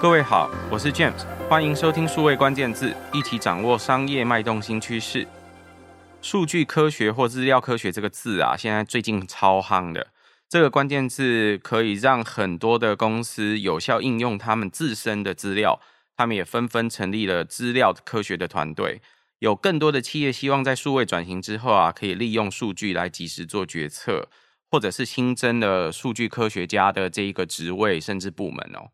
各位好，我是 James，欢迎收听数位关键字，一起掌握商业脉动新趋势。数据科学或资料科学这个字啊，现在最近超夯的。这个关键字可以让很多的公司有效应用他们自身的资料，他们也纷纷成立了资料科学的团队。有更多的企业希望在数位转型之后啊，可以利用数据来及时做决策，或者是新增了数据科学家的这一个职位甚至部门哦。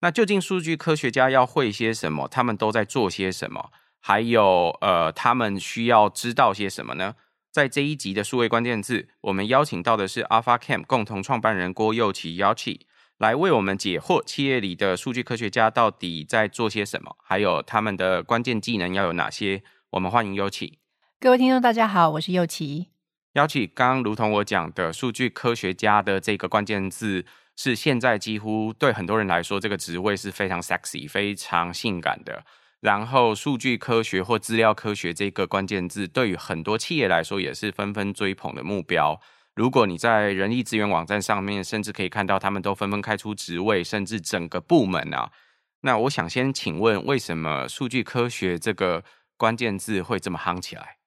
那究竟数据科学家要会些什么？他们都在做些什么？还有，呃，他们需要知道些什么呢？在这一集的数位关键字，我们邀请到的是 AlphaCam 共同创办人郭佑奇 Yachi 来为我们解惑：企业里的数据科学家到底在做些什么？还有他们的关键技能要有哪些？我们欢迎祐齐。各位听众，大家好，我是祐齐。Yachi，刚刚如同我讲的，数据科学家的这个关键字。是现在几乎对很多人来说，这个职位是非常 sexy、非常性感的。然后，数据科学或资料科学这个关键字，对于很多企业来说也是纷纷追捧的目标。如果你在人力资源网站上面，甚至可以看到他们都纷纷开出职位，甚至整个部门啊。那我想先请问，为什么数据科学这个关键字会这么夯起来？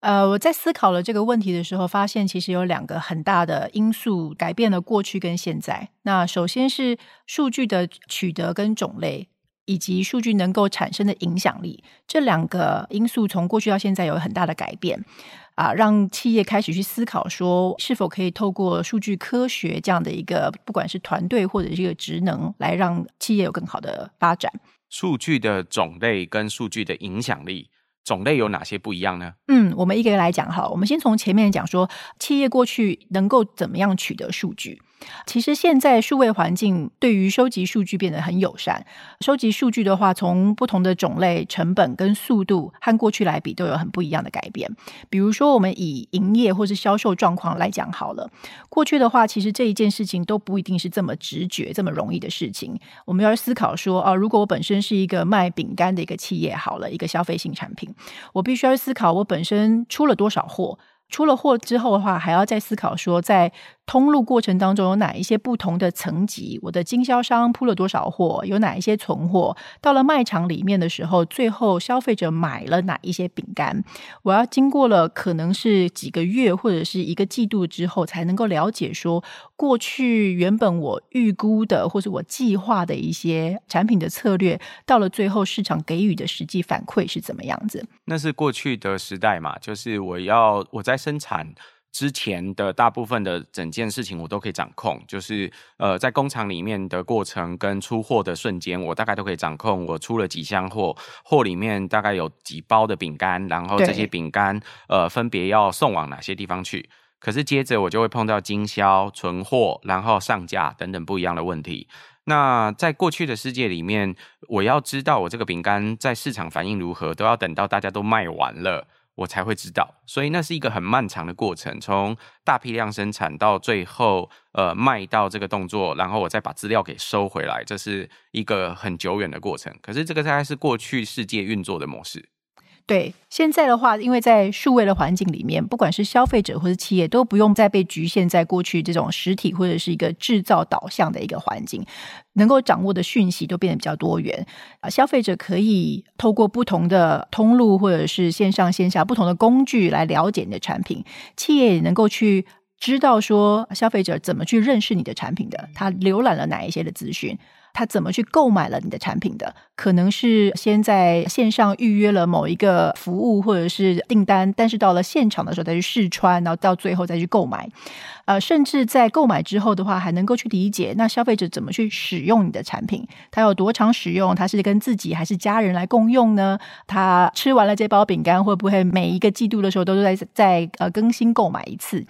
呃，我在思考了这个问题的时候，发现其实有两个很大的因素改变了过去跟现在。那首先是数据的取得跟种类，以及数据能够产生的影响力，这两个因素从过去到现在有很大的改变啊，让企业开始去思考说，是否可以透过数据科学这样的一个，不管是团队或者是一个职能，来让企业有更好的发展。数据的种类跟数据的影响力。种类有哪些不一样呢？嗯，我们一个一个来讲哈。我们先从前面讲说，企业过去能够怎么样取得数据。其实现在数位环境对于收集数据变得很友善。收集数据的话，从不同的种类、成本跟速度和过去来比，都有很不一样的改变。比如说，我们以营业或是销售状况来讲好了。过去的话，其实这一件事情都不一定是这么直觉、这么容易的事情。我们要思考说，啊，如果我本身是一个卖饼干的一个企业，好了，一个消费性产品，我必须要思考我本身出了多少货。出了货之后的话，还要再思考说，在通路过程当中有哪一些不同的层级？我的经销商铺了多少货？有哪一些存货？到了卖场里面的时候，最后消费者买了哪一些饼干？我要经过了可能是几个月或者是一个季度之后，才能够了解说，过去原本我预估的或者我计划的一些产品的策略，到了最后市场给予的实际反馈是怎么样子？那是过去的时代嘛，就是我要我在生产。之前的大部分的整件事情我都可以掌控，就是呃，在工厂里面的过程跟出货的瞬间，我大概都可以掌控。我出了几箱货，货里面大概有几包的饼干，然后这些饼干呃分别要送往哪些地方去。可是接着我就会碰到经销、存货，然后上架等等不一样的问题。那在过去的世界里面，我要知道我这个饼干在市场反应如何，都要等到大家都卖完了。我才会知道，所以那是一个很漫长的过程，从大批量生产到最后，呃，卖到这个动作，然后我再把资料给收回来，这是一个很久远的过程。可是这个大概是过去世界运作的模式。对，现在的话，因为在数位的环境里面，不管是消费者或是企业，都不用再被局限在过去这种实体或者是一个制造导向的一个环境，能够掌握的讯息都变得比较多元啊。消费者可以透过不同的通路或者是线上线下不同的工具来了解你的产品，企业也能够去知道说消费者怎么去认识你的产品的，他浏览了哪一些的资讯。他怎么去购买了你的产品的？可能是先在线上预约了某一个服务或者是订单，但是到了现场的时候再去试穿，然后到最后再去购买。呃，甚至在购买之后的话，还能够去理解那消费者怎么去使用你的产品，他有多长使用，他是跟自己还是家人来共用呢？他吃完了这包饼干，会不会每一个季度的时候都在在呃更新购买一次？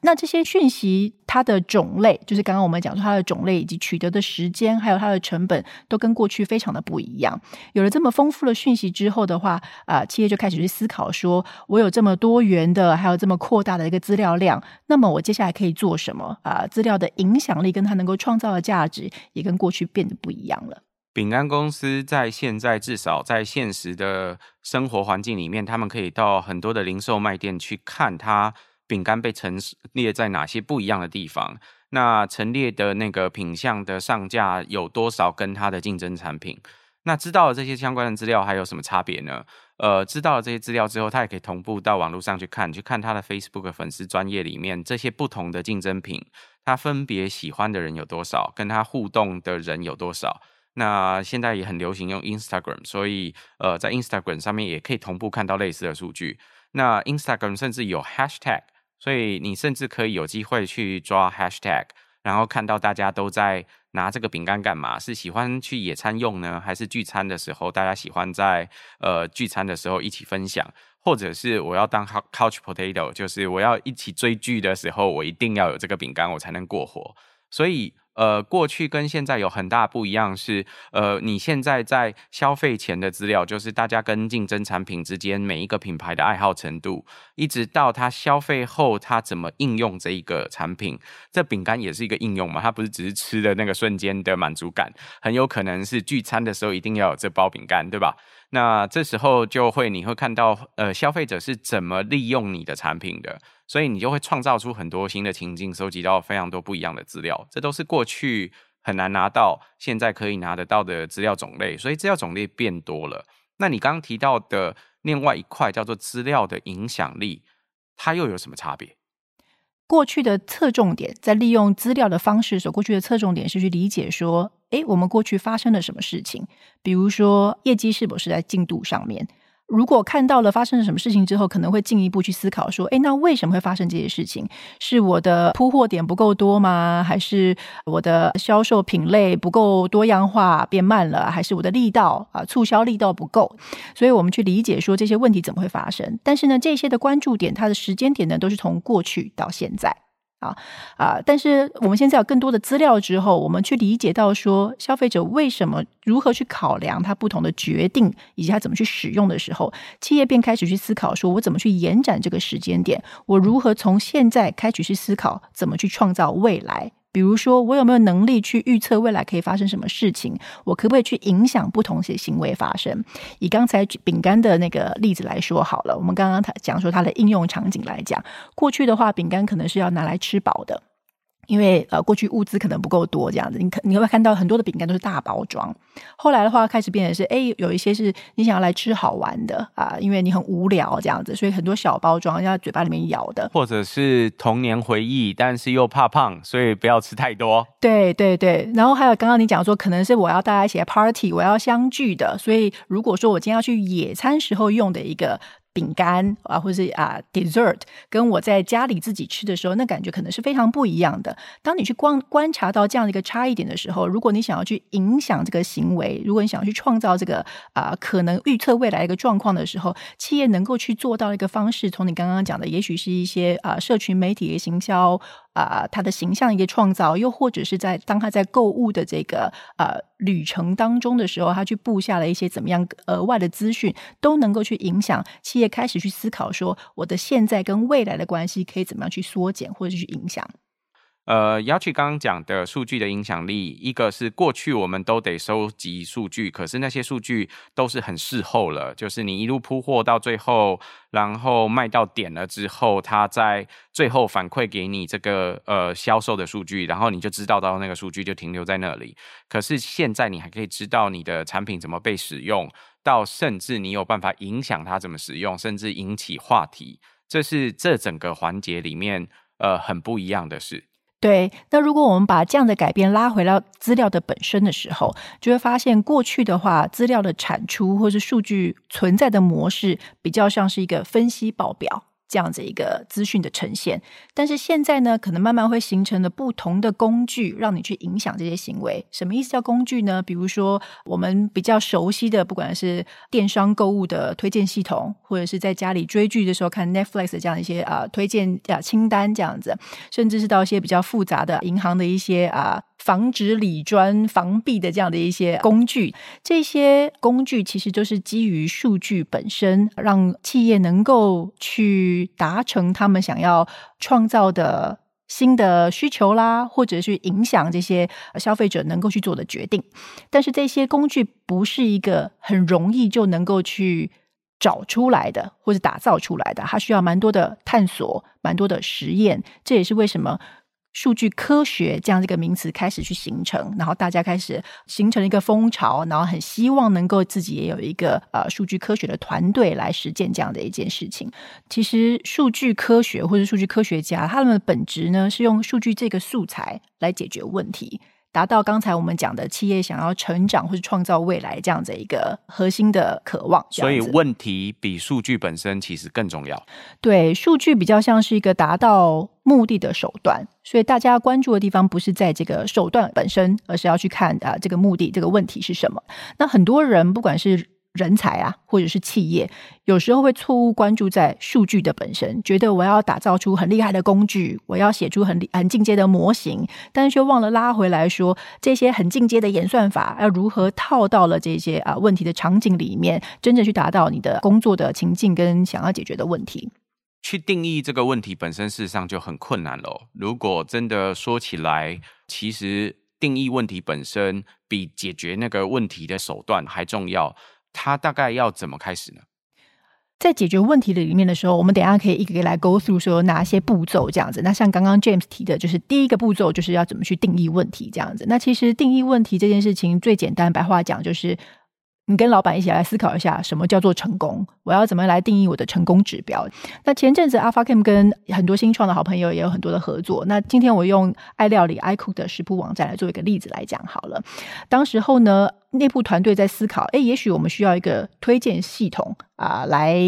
那这些讯息它的种类，就是刚刚我们讲说它的种类以及取得的时间，还有它的成本，都跟过去非常的不一样。有了这么丰富的讯息之后的话，啊、企业就开始去思考说，我有这么多元的，还有这么扩大的一个资料量，那么我接下来可以。可以做什么啊？资料的影响力跟它能够创造的价值，也跟过去变得不一样了。饼干公司在现在至少在现实的生活环境里面，他们可以到很多的零售卖店去看它饼干被陈列在哪些不一样的地方。那陈列的那个品项的上架有多少跟它的竞争产品？那知道了这些相关的资料，还有什么差别呢？呃，知道了这些资料之后，他也可以同步到网络上去看，去看他的 Facebook 粉丝专业里面这些不同的竞争品，他分别喜欢的人有多少，跟他互动的人有多少。那现在也很流行用 Instagram，所以呃，在 Instagram 上面也可以同步看到类似的数据。那 Instagram 甚至有 Hashtag，所以你甚至可以有机会去抓 Hashtag。然后看到大家都在拿这个饼干干嘛？是喜欢去野餐用呢，还是聚餐的时候大家喜欢在呃聚餐的时候一起分享？或者是我要当 couch potato，就是我要一起追剧的时候，我一定要有这个饼干，我才能过活。所以。呃，过去跟现在有很大不一样是，呃，你现在在消费前的资料，就是大家跟竞争产品之间每一个品牌的爱好程度，一直到他消费后他怎么应用这一个产品。这饼干也是一个应用嘛，它不是只是吃的那个瞬间的满足感，很有可能是聚餐的时候一定要有这包饼干，对吧？那这时候就会你会看到，呃，消费者是怎么利用你的产品的。所以你就会创造出很多新的情境，收集到非常多不一样的资料，这都是过去很难拿到，现在可以拿得到的资料种类。所以资料种类变多了。那你刚刚提到的另外一块叫做资料的影响力，它又有什么差别？过去的侧重点在利用资料的方式，所过去的侧重点是去理解说，诶，我们过去发生了什么事情，比如说业绩是否是在进度上面。如果看到了发生了什么事情之后，可能会进一步去思考说：诶，那为什么会发生这些事情？是我的铺货点不够多吗？还是我的销售品类不够多样化变慢了？还是我的力道啊促销力道不够？所以我们去理解说这些问题怎么会发生。但是呢，这些的关注点，它的时间点呢，都是从过去到现在。啊啊！但是我们现在有更多的资料之后，我们去理解到说，消费者为什么如何去考量他不同的决定，以及他怎么去使用的时候，企业便开始去思考说，我怎么去延展这个时间点，我如何从现在开始去思考，怎么去创造未来。比如说，我有没有能力去预测未来可以发生什么事情？我可不可以去影响不同些行为发生？以刚才饼干的那个例子来说好了，我们刚刚讲说它的应用场景来讲，过去的话，饼干可能是要拿来吃饱的。因为呃，过去物资可能不够多，这样子，你可你会看到很多的饼干都是大包装。后来的话，开始变成是，哎，有一些是你想要来吃好玩的啊，因为你很无聊这样子，所以很多小包装要嘴巴里面咬的，或者是童年回忆，但是又怕胖，所以不要吃太多。对对对，然后还有刚刚你讲说，可能是我要大家一起来 party，我要相聚的，所以如果说我今天要去野餐时候用的一个。饼干啊，或是啊，dessert，跟我在家里自己吃的时候，那感觉可能是非常不一样的。当你去观观察到这样的一个差异点的时候，如果你想要去影响这个行为，如果你想要去创造这个啊，可能预测未来一个状况的时候，企业能够去做到一个方式，从你刚刚讲的，也许是一些啊，社群媒体的行销。啊，他的形象一个创造，又或者是在当他在购物的这个呃旅程当中的时候，他去布下了一些怎么样额外的资讯，都能够去影响企业开始去思考说，我的现在跟未来的关系可以怎么样去缩减，或者是去影响。呃，要去刚刚讲的数据的影响力，一个是过去我们都得收集数据，可是那些数据都是很事后了，就是你一路铺货到最后，然后卖到点了之后，他在最后反馈给你这个呃销售的数据，然后你就知道到那个数据就停留在那里。可是现在你还可以知道你的产品怎么被使用，到甚至你有办法影响它怎么使用，甚至引起话题，这是这整个环节里面呃很不一样的事。对，那如果我们把这样的改变拉回到资料的本身的时候，就会发现过去的话，资料的产出或是数据存在的模式，比较像是一个分析报表。这样子一个资讯的呈现，但是现在呢，可能慢慢会形成了不同的工具，让你去影响这些行为。什么意思叫工具呢？比如说我们比较熟悉的，不管是电商购物的推荐系统，或者是在家里追剧的时候看 Netflix 这样一些啊、推荐啊清单这样子，甚至是到一些比较复杂的银行的一些啊。防止理砖防弊的这样的一些工具，这些工具其实都是基于数据本身，让企业能够去达成他们想要创造的新的需求啦，或者是影响这些消费者能够去做的决定。但是这些工具不是一个很容易就能够去找出来的，或者打造出来的，它需要蛮多的探索，蛮多的实验。这也是为什么。数据科学这样的一个名词开始去形成，然后大家开始形成一个风潮，然后很希望能够自己也有一个呃数据科学的团队来实践这样的一件事情。其实数据科学或者数据科学家，他们的本质呢是用数据这个素材来解决问题。达到刚才我们讲的企业想要成长或是创造未来这样子一个核心的渴望，所以问题比数据本身其实更重要。对，数据比较像是一个达到目的的手段，所以大家关注的地方不是在这个手段本身，而是要去看啊这个目的这个问题是什么。那很多人不管是人才啊，或者是企业，有时候会错误关注在数据的本身，觉得我要打造出很厉害的工具，我要写出很很进阶的模型，但是却忘了拉回来说，这些很进阶的演算法要如何套到了这些啊问题的场景里面，真正去达到你的工作的情境跟想要解决的问题。去定义这个问题本身，事实上就很困难了。如果真的说起来，其实定义问题本身比解决那个问题的手段还重要。他大概要怎么开始呢？在解决问题的里面的时候，我们等下可以一个个来 go through 说哪些步骤这样子。那像刚刚 James 提的，就是第一个步骤就是要怎么去定义问题这样子。那其实定义问题这件事情最简单，白话讲就是。你跟老板一起来思考一下，什么叫做成功？我要怎么来定义我的成功指标？那前阵子 AlphaCam 跟很多新创的好朋友也有很多的合作。那今天我用爱料理 iCook 的食谱网站来做一个例子来讲好了。当时候呢，内部团队在思考，诶，也许我们需要一个推荐系统啊，来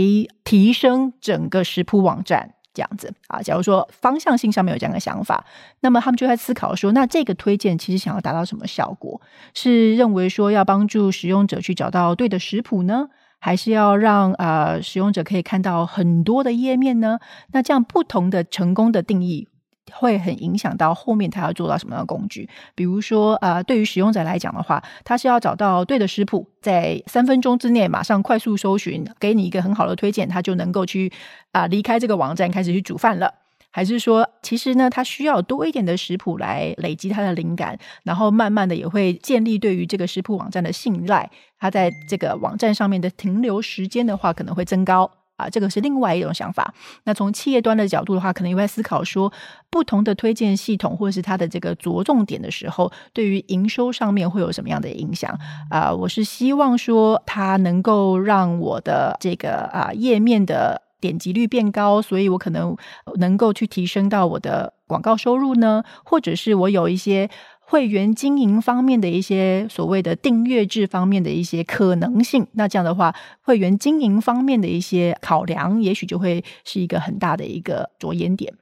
提升整个食谱网站。这样子啊，假如说方向性上面有这样的想法，那么他们就在思考说，那这个推荐其实想要达到什么效果？是认为说要帮助使用者去找到对的食谱呢，还是要让呃使用者可以看到很多的页面呢？那这样不同的成功的定义。会很影响到后面他要做到什么样的工具，比如说，呃，对于使用者来讲的话，他是要找到对的食谱，在三分钟之内马上快速搜寻，给你一个很好的推荐，他就能够去啊、离开这个网站开始去煮饭了，还是说，其实呢，他需要多一点的食谱来累积他的灵感，然后慢慢的也会建立对于这个食谱网站的信赖，他在这个网站上面的停留时间的话可能会增高。啊，这个是另外一种想法。那从企业端的角度的话，可能也会思考说，不同的推荐系统或者是它的这个着重点的时候，对于营收上面会有什么样的影响？啊，我是希望说它能够让我的这个啊页面的点击率变高，所以我可能能够去提升到我的广告收入呢，或者是我有一些。会员经营方面的一些所谓的订阅制方面的一些可能性，那这样的话，会员经营方面的一些考量，也许就会是一个很大的一个着眼点。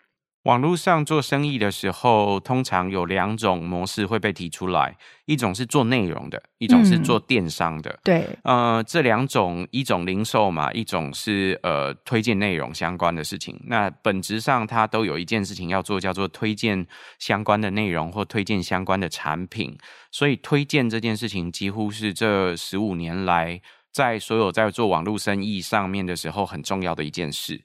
网络上做生意的时候，通常有两种模式会被提出来，一种是做内容的，一种是做电商的。嗯、对，呃，这两种，一种零售嘛，一种是呃推荐内容相关的事情。那本质上，它都有一件事情要做，叫做推荐相关的内容或推荐相关的产品。所以，推荐这件事情几乎是这十五年来在所有在做网络生意上面的时候很重要的一件事。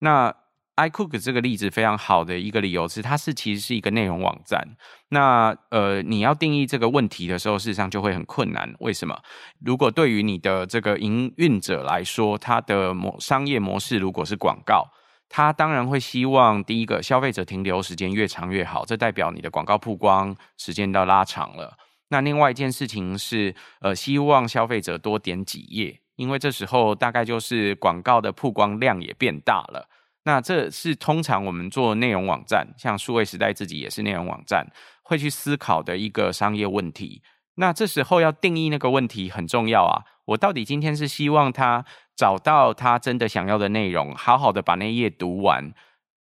那 iCook 这个例子非常好的一个理由是，它是其实是一个内容网站。那呃，你要定义这个问题的时候，事实上就会很困难。为什么？如果对于你的这个营运者来说，他的模商业模式如果是广告，他当然会希望第一个消费者停留时间越长越好，这代表你的广告曝光时间到拉长了。那另外一件事情是，呃，希望消费者多点几页，因为这时候大概就是广告的曝光量也变大了。那这是通常我们做内容网站，像数位时代自己也是内容网站，会去思考的一个商业问题。那这时候要定义那个问题很重要啊！我到底今天是希望他找到他真的想要的内容，好好的把那页读完，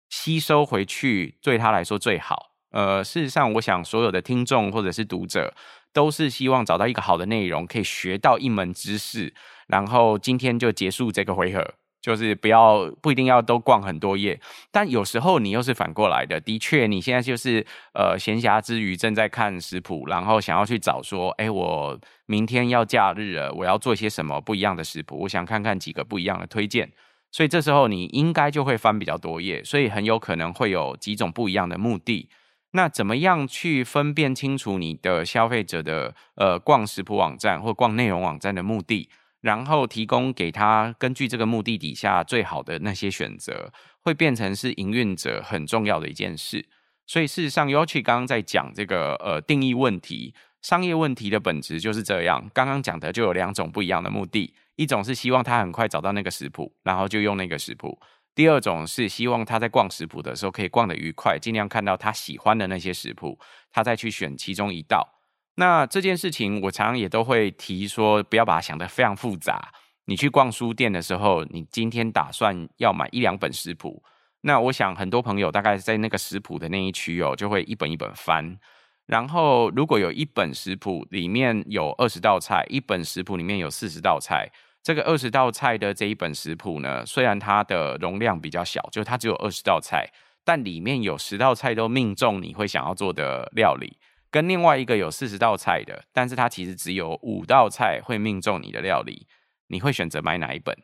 吸收回去，对他来说最好。呃，事实上，我想所有的听众或者是读者，都是希望找到一个好的内容，可以学到一门知识，然后今天就结束这个回合。就是不要不一定要都逛很多页，但有时候你又是反过来的。的确，你现在就是呃闲暇之余正在看食谱，然后想要去找说，哎，我明天要假日了，我要做些什么不一样的食谱？我想看看几个不一样的推荐。所以这时候你应该就会翻比较多页，所以很有可能会有几种不一样的目的。那怎么样去分辨清楚你的消费者的呃逛食谱网站或逛内容网站的目的？然后提供给他根据这个目的底下最好的那些选择，会变成是营运者很重要的一件事。所以事实上，Yochi 刚刚在讲这个呃定义问题、商业问题的本质就是这样。刚刚讲的就有两种不一样的目的，一种是希望他很快找到那个食谱，然后就用那个食谱；第二种是希望他在逛食谱的时候可以逛得愉快，尽量看到他喜欢的那些食谱，他再去选其中一道。那这件事情，我常常也都会提说，不要把它想得非常复杂。你去逛书店的时候，你今天打算要买一两本食谱。那我想很多朋友大概在那个食谱的那一区哦，就会一本一本翻。然后如果有一本食谱里面有二十道菜，一本食谱里面有四十道菜，这个二十道菜的这一本食谱呢，虽然它的容量比较小，就它只有二十道菜，但里面有十道菜都命中你会想要做的料理，跟另外一个有四十道菜的，但是它其实只有五道菜会命中你的料理，你会选择买哪一本？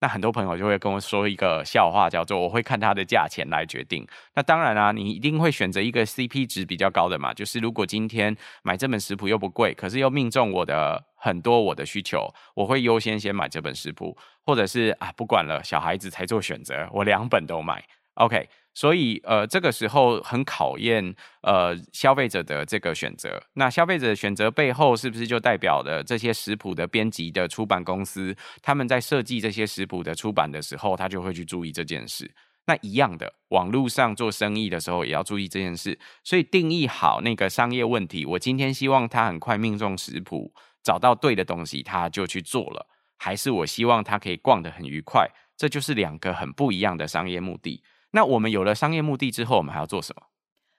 那很多朋友就会跟我说一个笑话，叫做“我会看它的价钱来决定”。那当然啊，你一定会选择一个 CP 值比较高的嘛。就是如果今天买这本食谱又不贵，可是又命中我的很多我的需求，我会优先先买这本食谱，或者是啊，不管了，小孩子才做选择，我两本都买。OK。所以，呃，这个时候很考验呃消费者的这个选择。那消费者的选择背后，是不是就代表了这些食谱的编辑的出版公司，他们在设计这些食谱的出版的时候，他就会去注意这件事？那一样的，网络上做生意的时候也要注意这件事。所以定义好那个商业问题，我今天希望他很快命中食谱，找到对的东西，他就去做了；还是我希望他可以逛得很愉快？这就是两个很不一样的商业目的。那我们有了商业目的之后，我们还要做什么？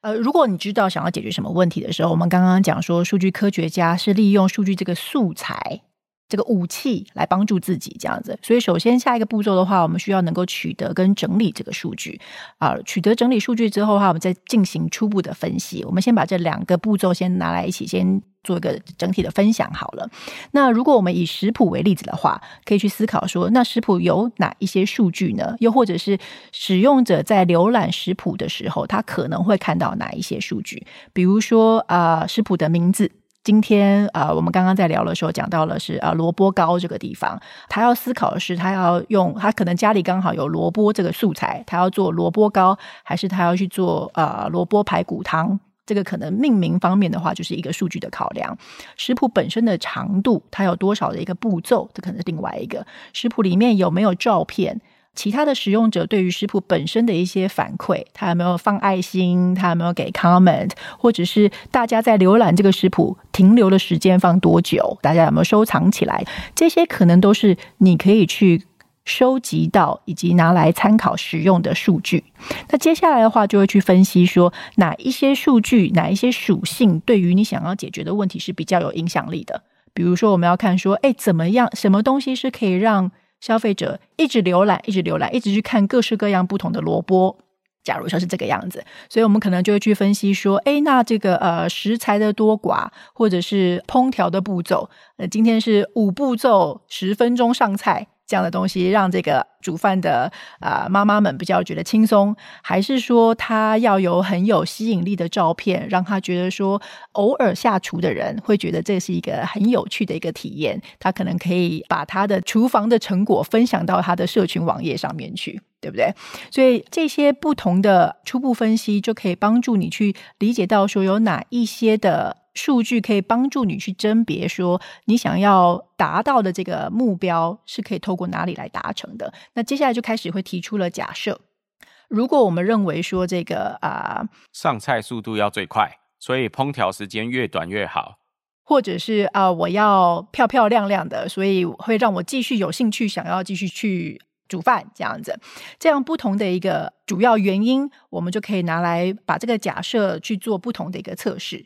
呃，如果你知道想要解决什么问题的时候，我们刚刚讲说，数据科学家是利用数据这个素材。这个武器来帮助自己这样子，所以首先下一个步骤的话，我们需要能够取得跟整理这个数据啊。取得整理数据之后的话，我们再进行初步的分析。我们先把这两个步骤先拿来一起，先做一个整体的分享好了。那如果我们以食谱为例子的话，可以去思考说，那食谱有哪一些数据呢？又或者是使用者在浏览食谱的时候，他可能会看到哪一些数据？比如说啊，食谱的名字。今天啊、呃，我们刚刚在聊的时候讲到了是啊萝卜糕这个地方，他要思考的是他要用他可能家里刚好有萝卜这个素材，他要做萝卜糕，还是他要去做啊萝卜排骨汤？这个可能命名方面的话，就是一个数据的考量。食谱本身的长度，它有多少的一个步骤，这可能是另外一个。食谱里面有没有照片？其他的使用者对于食谱本身的一些反馈，他有没有放爱心？他有没有给 comment？或者是大家在浏览这个食谱停留的时间放多久？大家有没有收藏起来？这些可能都是你可以去收集到以及拿来参考使用的数据。那接下来的话，就会去分析说哪一些数据、哪一些属性对于你想要解决的问题是比较有影响力的。比如说，我们要看说，哎，怎么样？什么东西是可以让消费者一直浏览，一直浏览，一直去看各式各样不同的萝卜。假如说是这个样子，所以我们可能就会去分析说，诶，那这个呃食材的多寡，或者是烹调的步骤，呃，今天是五步骤，十分钟上菜。这样的东西让这个煮饭的啊、呃、妈妈们比较觉得轻松，还是说他要有很有吸引力的照片，让他觉得说偶尔下厨的人会觉得这是一个很有趣的一个体验，他可能可以把他的厨房的成果分享到他的社群网页上面去，对不对？所以这些不同的初步分析就可以帮助你去理解到说有哪一些的。数据可以帮助你去甄别，说你想要达到的这个目标是可以透过哪里来达成的。那接下来就开始会提出了假设，如果我们认为说这个啊、呃、上菜速度要最快，所以烹调时间越短越好，或者是啊、呃、我要漂漂亮亮的，所以会让我继续有兴趣想要继续去煮饭这样子，这样不同的一个主要原因，我们就可以拿来把这个假设去做不同的一个测试。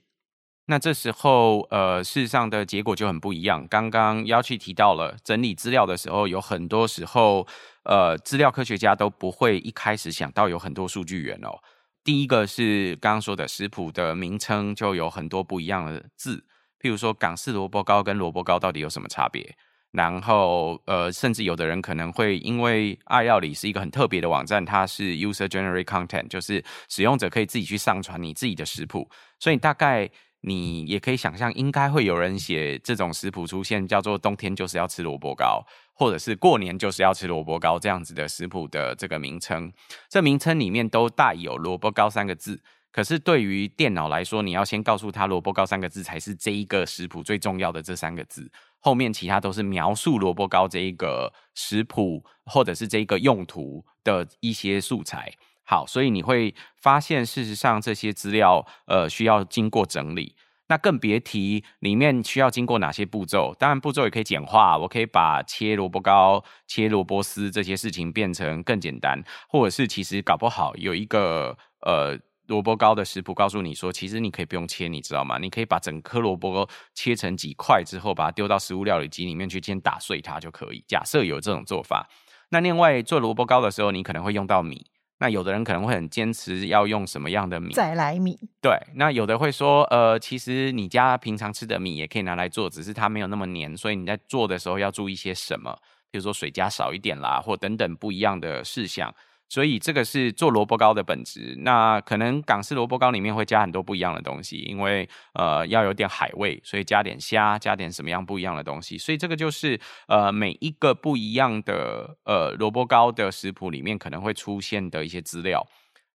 那这时候，呃，事实上的结果就很不一样。刚刚要去提到了整理资料的时候，有很多时候，呃，资料科学家都不会一开始想到有很多数据源哦。第一个是刚刚说的食谱的名称就有很多不一样的字，譬如说港式萝卜糕跟萝卜糕到底有什么差别？然后，呃，甚至有的人可能会因为爱料理是一个很特别的网站，它是 user generate content，就是使用者可以自己去上传你自己的食谱，所以大概。你也可以想象，应该会有人写这种食谱出现，叫做“冬天就是要吃萝卜糕”，或者是“过年就是要吃萝卜糕”这样子的食谱的这个名称。这名称里面都带有“萝卜糕”三个字。可是对于电脑来说，你要先告诉他萝卜糕三个字才是这一个食谱最重要的这三个字，后面其他都是描述萝卜糕这一个食谱或者是这一个用途的一些素材。好，所以你会发现，事实上这些资料呃需要经过整理。那更别提里面需要经过哪些步骤。当然，步骤也可以简化，我可以把切萝卜糕、切萝卜丝这些事情变成更简单，或者是其实搞不好有一个呃萝卜糕的食谱告诉你说，其实你可以不用切，你知道吗？你可以把整颗萝卜切成几块之后，把它丢到食物料理机里面去，先打碎它就可以。假设有这种做法，那另外做萝卜糕的时候，你可能会用到米。那有的人可能会很坚持要用什么样的米？再来米。对，那有的会说，呃，其实你家平常吃的米也可以拿来做，只是它没有那么黏，所以你在做的时候要注意些什么？比如说水加少一点啦，或等等不一样的事项。所以这个是做萝卜糕的本质。那可能港式萝卜糕里面会加很多不一样的东西，因为呃要有点海味，所以加点虾，加点什么样不一样的东西。所以这个就是呃每一个不一样的呃萝卜糕的食谱里面可能会出现的一些资料。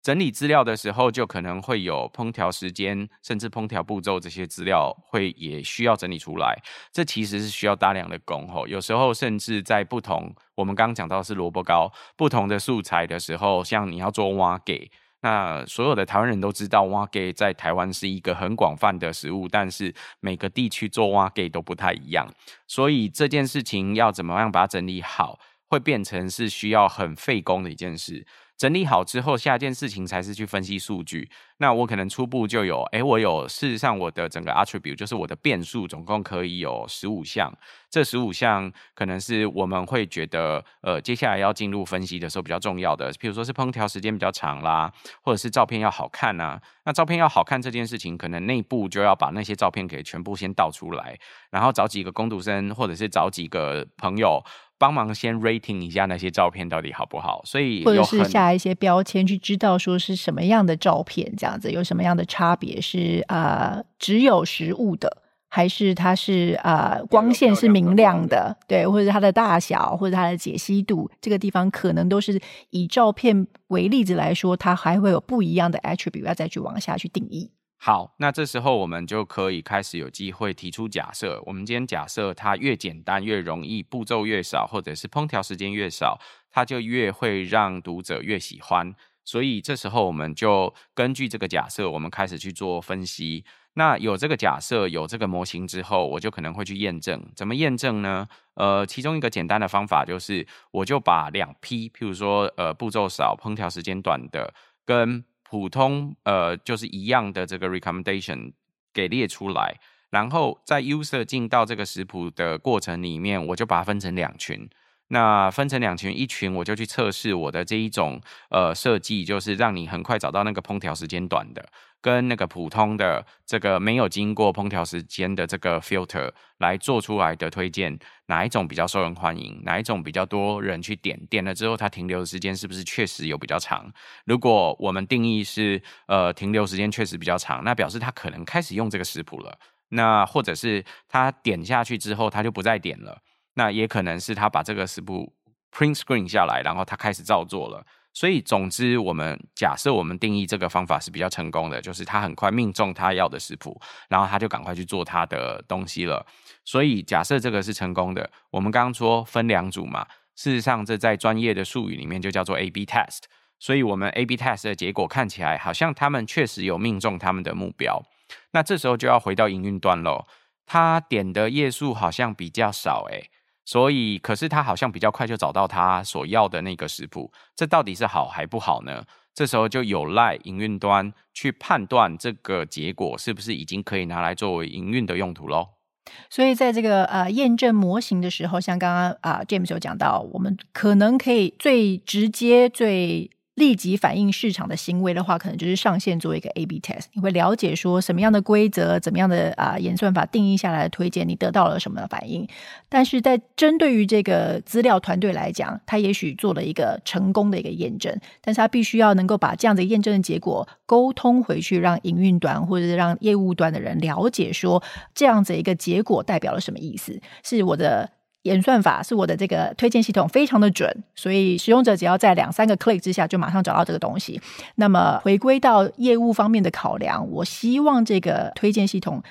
整理资料的时候，就可能会有烹调时间，甚至烹调步骤这些资料会也需要整理出来。这其实是需要大量的工吼，有时候甚至在不同，我们刚刚讲到是萝卜糕，不同的素材的时候，像你要做碗粿，那所有的台湾人都知道碗粿在台湾是一个很广泛的食物，但是每个地区做碗粿都不太一样，所以这件事情要怎么样把它整理好，会变成是需要很费工的一件事。整理好之后，下一件事情才是去分析数据。那我可能初步就有，诶、欸，我有事实上我的整个 attribute 就是我的变数，总共可以有十五项。这十五项可能是我们会觉得，呃，接下来要进入分析的时候比较重要的，譬如说是烹调时间比较长啦，或者是照片要好看啊。那照片要好看这件事情，可能内部就要把那些照片给全部先倒出来，然后找几个工读生，或者是找几个朋友。帮忙先 rating 一下那些照片到底好不好，所以或者是下一些标签去知道说是什么样的照片，这样子有什么样的差别？是啊、呃，只有实物的，还是它是啊、呃、光线是明亮的？对，或者它的大小，或者它的解析度，这个地方可能都是以照片为例子来说，它还会有不一样的 attribute 要再去往下去定义。好，那这时候我们就可以开始有机会提出假设。我们今天假设它越简单越容易，步骤越少，或者是烹调时间越少，它就越会让读者越喜欢。所以这时候我们就根据这个假设，我们开始去做分析。那有这个假设，有这个模型之后，我就可能会去验证。怎么验证呢？呃，其中一个简单的方法就是，我就把两批，譬如说，呃，步骤少、烹调时间短的，跟普通呃，就是一样的这个 recommendation 给列出来，然后在 user 进到这个食谱的过程里面，我就把它分成两群。那分成两群，一群我就去测试我的这一种呃设计，就是让你很快找到那个烹调时间短的。跟那个普通的这个没有经过烹调时间的这个 filter 来做出来的推荐，哪一种比较受人欢迎？哪一种比较多人去点？点了之后，它停留的时间是不是确实有比较长？如果我们定义是呃停留时间确实比较长，那表示他可能开始用这个食谱了。那或者是他点下去之后，他就不再点了。那也可能是他把这个食谱 print screen 下来，然后他开始照做了。所以，总之，我们假设我们定义这个方法是比较成功的，就是他很快命中他要的食谱，然后他就赶快去做他的东西了。所以，假设这个是成功的，我们刚刚说分两组嘛，事实上这在专业的术语里面就叫做 A/B test。所以，我们 A/B test 的结果看起来好像他们确实有命中他们的目标。那这时候就要回到营运端喽，他点的页数好像比较少，诶。所以，可是他好像比较快就找到他所要的那个食谱，这到底是好还不好呢？这时候就有赖营运端去判断这个结果是不是已经可以拿来作为营运的用途喽。所以，在这个呃验证模型的时候，像刚刚啊、James 有讲到，我们可能可以最直接最。立即反映市场的行为的话，可能就是上线做一个 A/B test。你会了解说什么样的规则、怎么样的啊演算法定义下来的推荐，你得到了什么的反应。但是在针对于这个资料团队来讲，他也许做了一个成功的一个验证，但是他必须要能够把这样的验证的结果沟通回去，让营运端或者是让业务端的人了解说，这样子一个结果代表了什么意思？是我的。演算法是我的这个推荐系统非常的准，所以使用者只要在两三个 click 之下就马上找到这个东西。那么回归到业务方面的考量，我希望这个推荐系统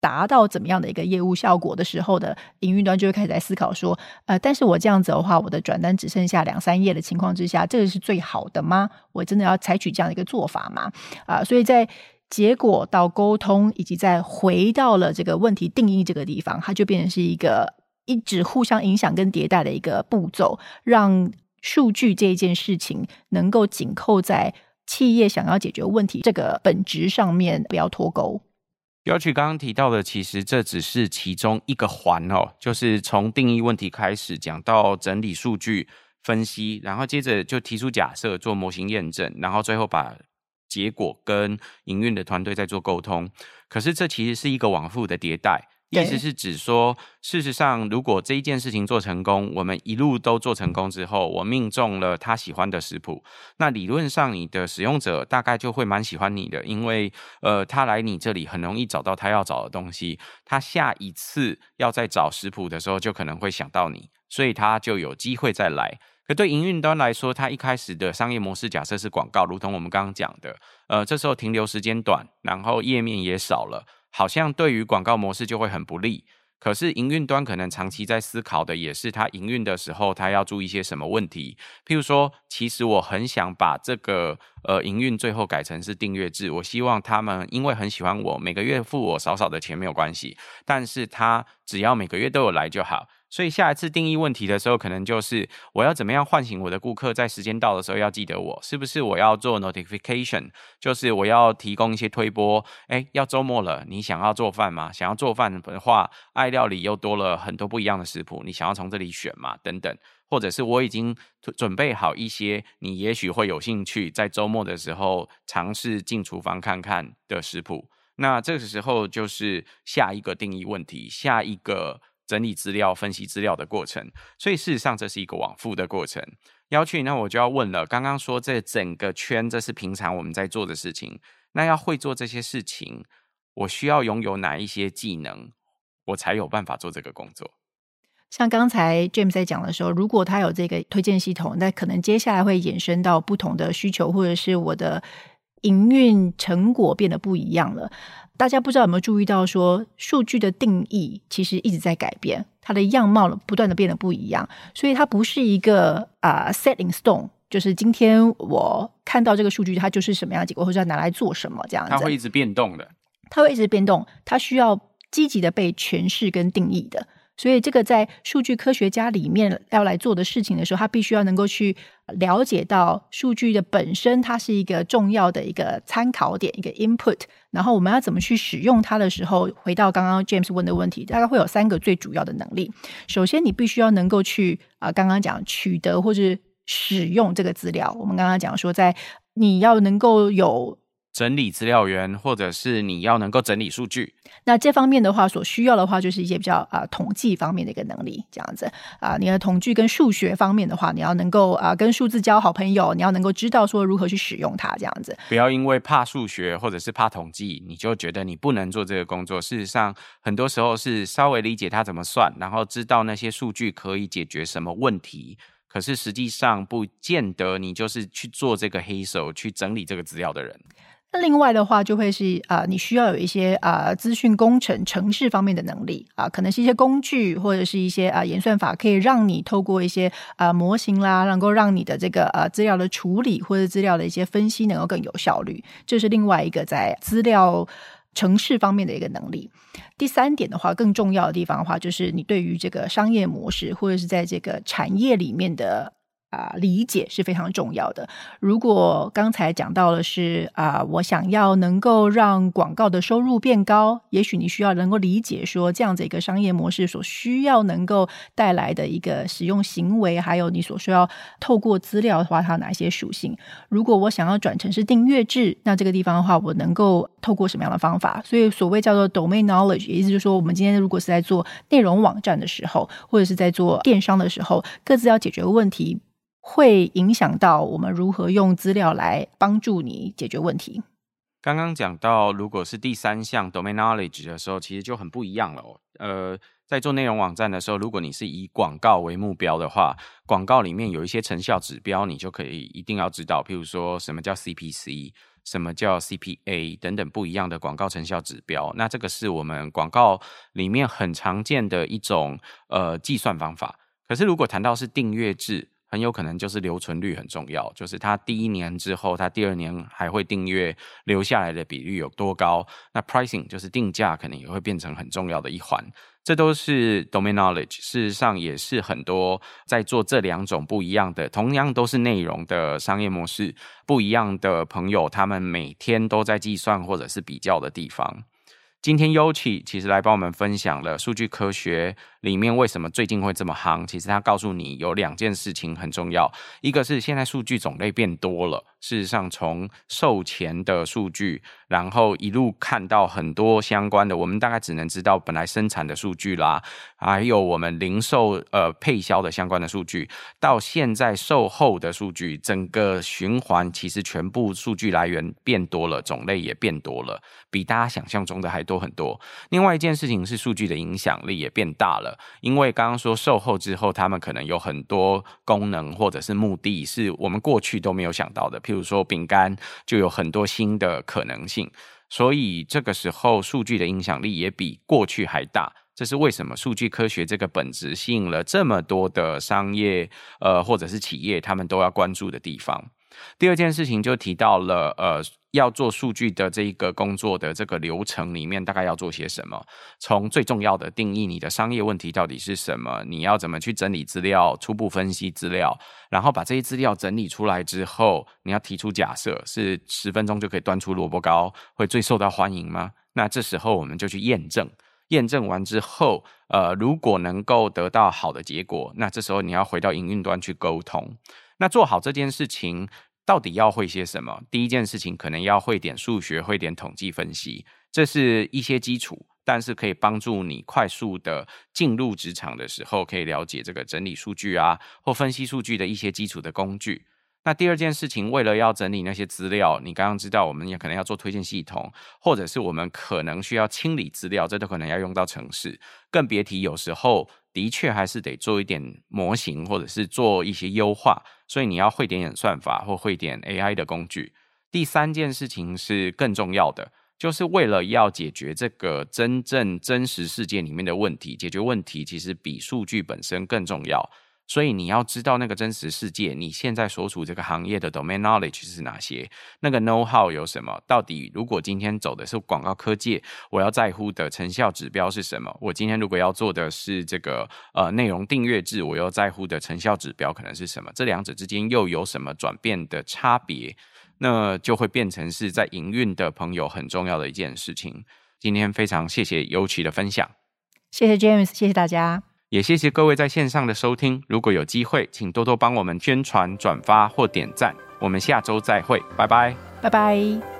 达到怎么样的一个业务效果的时候的营运端就会开始在思考说，呃，但是我这样子的话，我的转单只剩下两三页的情况之下，这个是最好的吗？我真的要采取这样的一个做法吗？啊、所以在结果到沟通，以及再回到了这个问题定义这个地方，它就变成是一个。一直互相影响跟迭代的一个步骤，让数据这一件事情能够紧扣在企业想要解决问题这个本质上面，不要脱钩。标曲刚刚提到的，其实这只是其中一个环哦，就是从定义问题开始讲到整理数据分析，然后接着就提出假设做模型验证，然后最后把结果跟营运的团队在做沟通。可是这其实是一个往复的迭代。意思是指说，事实上，如果这一件事情做成功，我们一路都做成功之后，我命中了他喜欢的食谱，那理论上你的使用者大概就会蛮喜欢你的，因为呃，他来你这里很容易找到他要找的东西，他下一次要再找食谱的时候，就可能会想到你，所以他就有机会再来。可对营运端来说，他一开始的商业模式假设是广告，如同我们刚刚讲的，呃，这时候停留时间短，然后页面也少了。好像对于广告模式就会很不利，可是营运端可能长期在思考的也是他营运的时候，他要注意一些什么问题。譬如说，其实我很想把这个呃营运最后改成是订阅制，我希望他们因为很喜欢我，每个月付我少少的钱没有关系，但是他只要每个月都有来就好。所以下一次定义问题的时候，可能就是我要怎么样唤醒我的顾客，在时间到的时候要记得我，是不是我要做 notification，就是我要提供一些推波，哎，要周末了，你想要做饭吗？想要做饭的话，爱料理又多了很多不一样的食谱，你想要从这里选吗？等等，或者是我已经准备好一些，你也许会有兴趣在周末的时候尝试进厨房看看的食谱，那这个时候就是下一个定义问题，下一个。整理资料、分析资料的过程，所以事实上这是一个往复的过程。要去，那我就要问了。刚刚说这整个圈，这是平常我们在做的事情。那要会做这些事情，我需要拥有哪一些技能，我才有办法做这个工作？像刚才 James 在讲的时候，如果他有这个推荐系统，那可能接下来会衍生到不同的需求，或者是我的营运成果变得不一样了。大家不知道有没有注意到说，说数据的定义其实一直在改变，它的样貌不断的变得不一样，所以它不是一个啊、uh, set in stone，就是今天我看到这个数据，它就是什么样的结果，或者要拿来做什么这样子。它会一直变动的，它会一直变动，它需要积极的被诠释跟定义的。所以，这个在数据科学家里面要来做的事情的时候，他必须要能够去了解到数据的本身，它是一个重要的一个参考点，一个 input。然后，我们要怎么去使用它的时候，回到刚刚 James 问的问题，大概会有三个最主要的能力。首先，你必须要能够去啊，刚刚讲取得或是使用这个资料。我们刚刚讲说，在你要能够有。整理资料源，或者是你要能够整理数据，那这方面的话，所需要的话，就是一些比较啊、呃、统计方面的一个能力，这样子啊、呃，你的统计跟数学方面的话，你要能够啊、呃、跟数字交好朋友，你要能够知道说如何去使用它，这样子。不要因为怕数学或者是怕统计，你就觉得你不能做这个工作。事实上，很多时候是稍微理解它怎么算，然后知道那些数据可以解决什么问题，可是实际上不见得你就是去做这个黑手去整理这个资料的人。那另外的话，就会是啊、你需要有一些啊、资讯工程、城市方面的能力啊、可能是一些工具或者是一些啊、演算法，可以让你透过一些啊、模型啦，能够让你的这个呃资料的处理或者资料的一些分析能够更有效率。这是另外一个在资料城市方面的一个能力。第三点的话，更重要的地方的话，就是你对于这个商业模式或者是在这个产业里面的。啊，理解是非常重要的。如果刚才讲到的是啊，我想要能够让广告的收入变高，也许你需要能够理解说这样子一个商业模式所需要能够带来的一个使用行为，还有你所需要透过资料的话，它有哪些属性。如果我想要转成是订阅制，那这个地方的话，我能够透过什么样的方法？所以所谓叫做 domain knowledge，意思就是说，我们今天如果是在做内容网站的时候，或者是在做电商的时候，各自要解决问题。会影响到我们如何用资料来帮助你解决问题。刚刚讲到，如果是第三项 domain knowledge 的时候，其实就很不一样了。呃，在做内容网站的时候，如果你是以广告为目标的话，广告里面有一些成效指标，你就可以一定要知道，譬如说什么叫 CPC，什么叫 CPA 等等不一样的广告成效指标。那这个是我们广告里面很常见的一种呃计算方法。可是如果谈到是订阅制，很有可能就是留存率很重要，就是他第一年之后，他第二年还会订阅留下来的比率有多高？那 pricing 就是定价，可能也会变成很重要的一环。这都是 domain knowledge，事实上也是很多在做这两种不一样的，同样都是内容的商业模式不一样的朋友，他们每天都在计算或者是比较的地方。今天优奇其实来帮我们分享了数据科学里面为什么最近会这么夯。其实他告诉你有两件事情很重要，一个是现在数据种类变多了。事实上，从售前的数据，然后一路看到很多相关的，我们大概只能知道本来生产的数据啦，还有我们零售呃配销的相关的数据，到现在售后的数据，整个循环其实全部数据来源变多了，种类也变多了，比大家想象中的还多很多。另外一件事情是数据的影响力也变大了，因为刚刚说售后之后，他们可能有很多功能或者是目的是我们过去都没有想到的。譬如说饼干就有很多新的可能性，所以这个时候数据的影响力也比过去还大。这是为什么数据科学这个本质吸引了这么多的商业呃或者是企业，他们都要关注的地方。第二件事情就提到了，呃，要做数据的这一个工作的这个流程里面，大概要做些什么？从最重要的定义你的商业问题到底是什么，你要怎么去整理资料、初步分析资料，然后把这些资料整理出来之后，你要提出假设，是十分钟就可以端出萝卜糕，会最受到欢迎吗？那这时候我们就去验证，验证完之后，呃，如果能够得到好的结果，那这时候你要回到营运端去沟通。那做好这件事情。到底要会些什么？第一件事情可能要会点数学，会点统计分析，这是一些基础，但是可以帮助你快速的进入职场的时候，可以了解这个整理数据啊，或分析数据的一些基础的工具。那第二件事情，为了要整理那些资料，你刚刚知道，我们也可能要做推荐系统，或者是我们可能需要清理资料，这都可能要用到程式，更别提有时候。的确还是得做一点模型，或者是做一些优化，所以你要会点演算法或会点 AI 的工具。第三件事情是更重要的，就是为了要解决这个真正真实世界里面的问题，解决问题其实比数据本身更重要。所以你要知道那个真实世界，你现在所处这个行业的 domain knowledge 是哪些？那个 know how 有什么？到底如果今天走的是广告科技，我要在乎的成效指标是什么？我今天如果要做的是这个呃内容订阅制，我要在乎的成效指标可能是什么？这两者之间又有什么转变的差别？那就会变成是在营运的朋友很重要的一件事情。今天非常谢谢尤奇的分享，谢谢 James，谢谢大家。也谢谢各位在线上的收听。如果有机会，请多多帮我们宣传、转发或点赞。我们下周再会，拜拜，拜拜。